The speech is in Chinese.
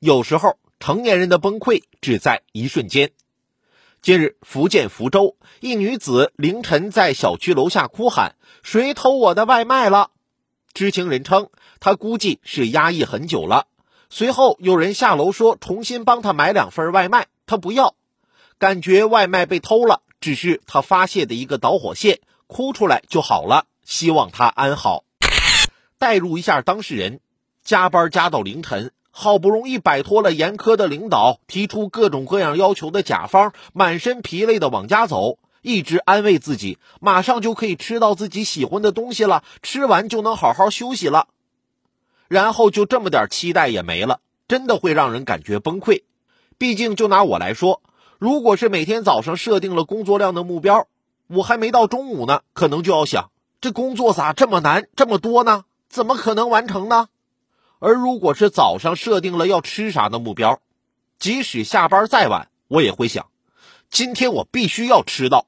有时候成年人的崩溃只在一瞬间。近日，福建福州一女子凌晨在小区楼下哭喊：“谁偷我的外卖了？”知情人称，她估计是压抑很久了。随后有人下楼说重新帮她买两份外卖，她不要，感觉外卖被偷了，只是她发泄的一个导火线，哭出来就好了。希望她安好。代入一下当事人，加班加到凌晨。好不容易摆脱了严苛的领导提出各种各样要求的甲方，满身疲累的往家走，一直安慰自己，马上就可以吃到自己喜欢的东西了，吃完就能好好休息了。然后就这么点期待也没了，真的会让人感觉崩溃。毕竟就拿我来说，如果是每天早上设定了工作量的目标，我还没到中午呢，可能就要想，这工作咋这么难，这么多呢？怎么可能完成呢？而如果是早上设定了要吃啥的目标，即使下班再晚，我也会想，今天我必须要吃到。